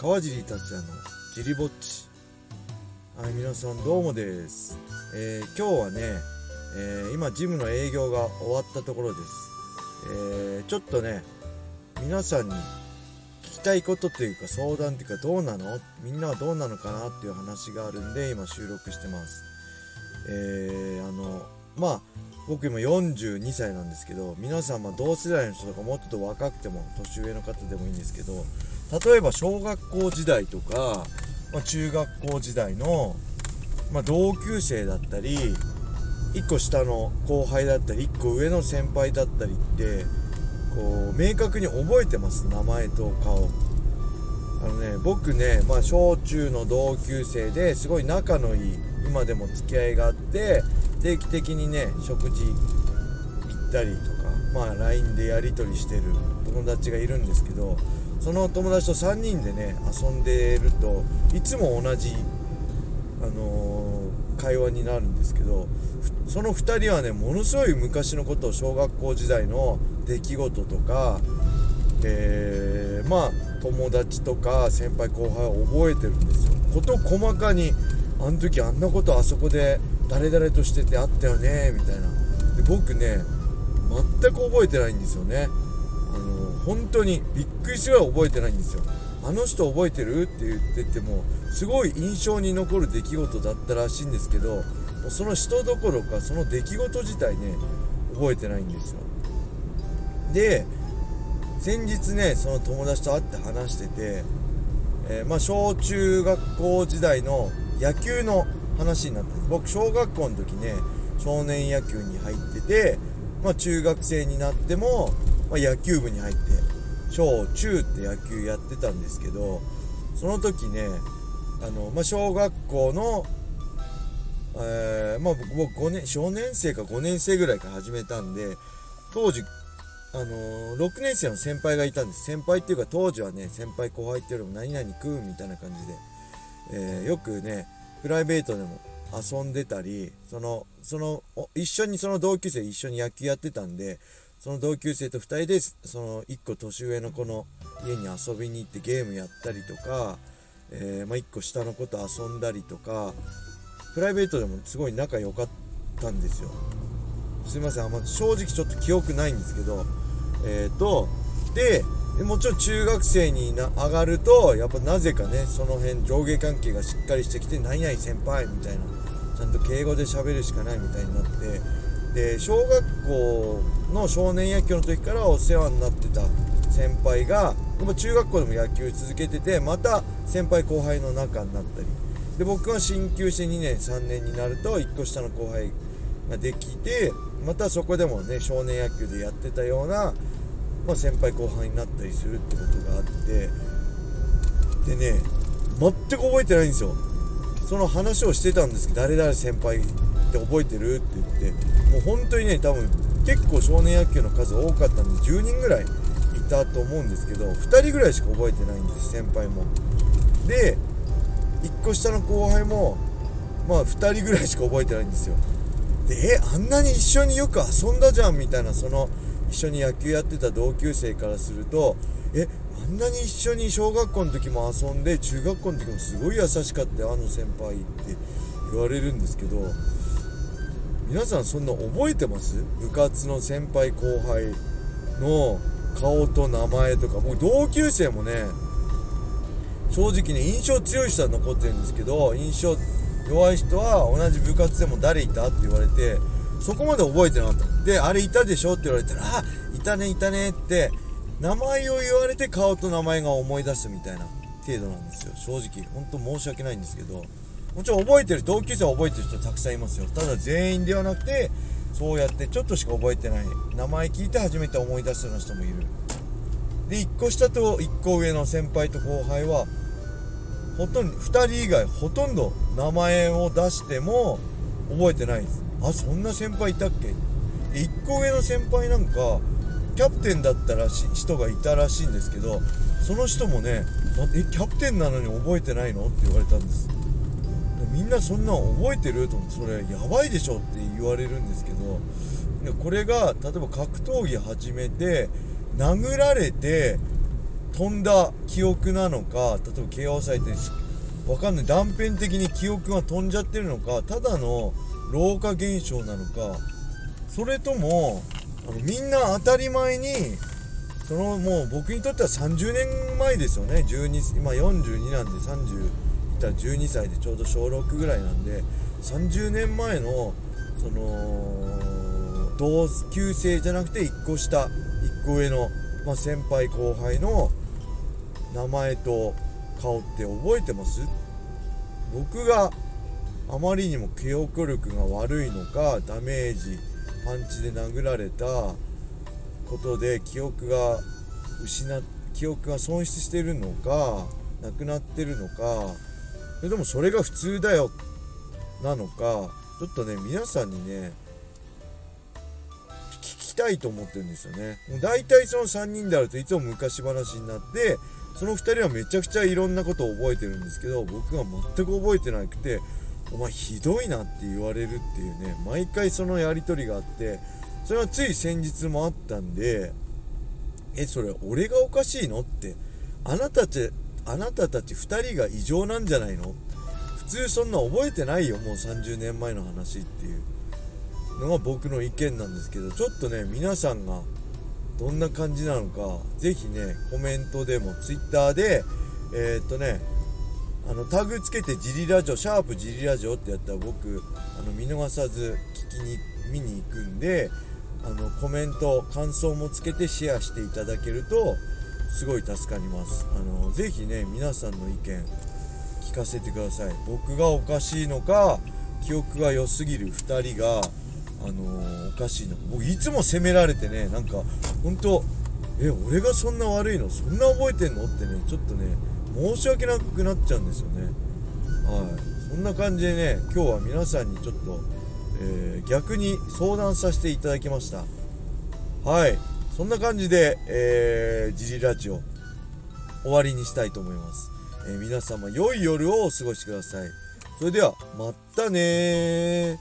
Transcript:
川尻達也のジリぼっち。はい皆さんどうもです、えー今日はね、えー今ジムの営業が終わったところです、えーちょっとね皆さんに聞きたいことというか相談というかどうなの？みんなはどうなのかなっていう話があるんで今収録してます。えーあのまあ僕今42歳なんですけど皆さんま同世代の人とかもうちょっと若くても年上の方でもいいんですけど例えば小学校時代とか、まあ、中学校時代の、まあ、同級生だったり1個下の後輩だったり1個上の先輩だったりってこう明確に覚えてます名前と顔。あのね僕ね、まあ、小中の同級生ですごい仲のいい今でも付き合いがあって定期的にね食事行ったりとかまあ LINE でやり取りしてる友達がいるんですけどその友達と3人でね遊んでるといつも同じ、あのー会話になるんですけどその2人はねものすごい昔のことを小学校時代の出来事とかえーまあ友達とか先輩後輩を覚えてるんですよ。こと細かにあの時あんなことあそこで誰々としててあったよねみたいな。で僕ね全く覚えてないんですよね。本当にびっくりするぐら覚えてないんですよ。あの人覚えてるって言っててもすごい印象に残る出来事だったらしいんですけどその人どころかその出来事自体ね覚えてないんですよ。で先日ねその友達と会って話してて、えーまあ小中学校時代の野球の話になったんです。僕小学校の時ね少年野球に入ってて、まあ、中学生になっても、まあ野球部に入って小中って野球やってたんですけどその時ねあの、まあ、小学校のえーまあ僕5年少年生か5年生ぐらいから始めたんで当時あのー6年生の先輩がいたんです。先輩っていうか当時はね先輩後輩っていうよりも何々くんみたいな感じで、えーよくねプライベートでも遊んでたりそのその一緒にその同級生一緒に野球やってたんでその同級生と2人でその1個年上の子の家に遊びに行ってゲームやったりとか、えーまあ、1個下の子と遊んだりとかプライベートでもすごい仲良かったんですよ。すいませんあんま正直ちょっと記憶ないんですけどえっ、とででもちろん中学生にな上がるとやっぱなぜかねその辺上下関係がしっかりしてきて何々先輩みたいなちゃんと敬語で喋るしかないみたいになってで小学校の少年野球の時からお世話になってた先輩が中学校でも野球続けててまた先輩後輩の仲になったり。で僕は進級して2年3年になると1個下の後輩ができてまたそこでもね少年野球でやってたような、まあ、先輩後輩になったりするってことがあって。でね全く覚えてないんですよ。その話をしてたんですけど誰々先輩って覚えてるって言ってもう本当にね多分結構少年野球の数多かったんで10人ぐらいいたと思うんですけど2人ぐらいしか覚えてないんです先輩も。で1個下の後輩もまあ2人ぐらいしか覚えてないんですよ。でえあんなに一緒によく遊んだじゃんみたいなその一緒に野球やってた同級生からするとえあんなに一緒に小学校の時も遊んで中学校の時もすごい優しかったよあの先輩って言われるんですけど皆さんそんな覚えてます？部活の先輩後輩の顔と名前とか。僕同級生もね正直ね印象強い人は残ってるんですけど印象弱い人は同じ部活でも誰いた？って言われてそこまで覚えてなかった。であれいたでしょ？って言われたらあいたねいたねって名前を言われて顔と名前が思い出すみたいな程度なんですよ。正直本当申し訳ないんですけど。もちろん覚えてる同級生は覚えてる人たくさんいますよ。ただ全員ではなくてそうやってちょっとしか覚えてない名前聞いて初めて思い出すような人もいる。で1個下と1個上の先輩と後輩はほとんど2人以外ほとんど名前を出しても覚えてないんです。あそんな先輩いたっけ？で1個上の先輩なんかキャプテンだったらし人がいたらしいんですけどその人もね「えキャプテンなのに覚えてないの?」って言われたんです。みんなそんな覚えてる？と思ってそれやばいでしょって言われるんですけどこれが例えば格闘技始めて殴られて飛んだ記憶なのか例えば怪我をされてわかんない。断片的に記憶が飛んじゃってるのかただの老化現象なのかそれともあのみんな当たり前にそのもう僕にとっては30年前ですよね。12今42なんで30ったら12歳でちょうど小6ぐらいなんで30年前のその同級生じゃなくて1個下1個上の、まあ、先輩後輩の名前と顔って覚えてます？僕があまりにも記憶力が悪いのかダメージパンチで殴られたことで記憶が失記憶が損失してるのかなくなってるのかそれともそれが普通だよ。なのかちょっとね皆さんにね聞きたいと思ってるんですよね。大体その3人であるといつも昔話になってその2人はめちゃくちゃいろんなことを覚えてるんですけど僕は全く覚えてなくてお前ひどいなって言われるっていうね毎回そのやり取りがあってそれはつい先日もあったんでえそれ俺がおかしいのってあなたたちあなたたち2人が異常なんじゃないの？普通そんな覚えてないよもう30年前の話っていうのが僕の意見なんですけどちょっとね皆さんがどんな感じなのか是非ねコメントでも Twitter でえー、っとねあのタグつけてジリラジオシャープジリラジオってやったら僕あの見逃さず聞きに見に行くんであのコメント感想もつけてシェアしていただけるとすごい助かります。あのぜひね皆さんの意見聞かせてください。僕がおかしいのか記憶が良すぎる2人があのー、おかしいの僕いつも責められてねなんか本当え俺がそんな悪いの？そんな覚えてんの？ってねちょっとね申し訳なくなっちゃうんですよね。はい。そんな感じでね今日は皆さんにちょっと、えー、逆に相談させていただきました。はい。そんな感じで、えー、ジリラジオ終わりにしたいと思います、えー、皆様良い夜をお過ごしください。それではまたね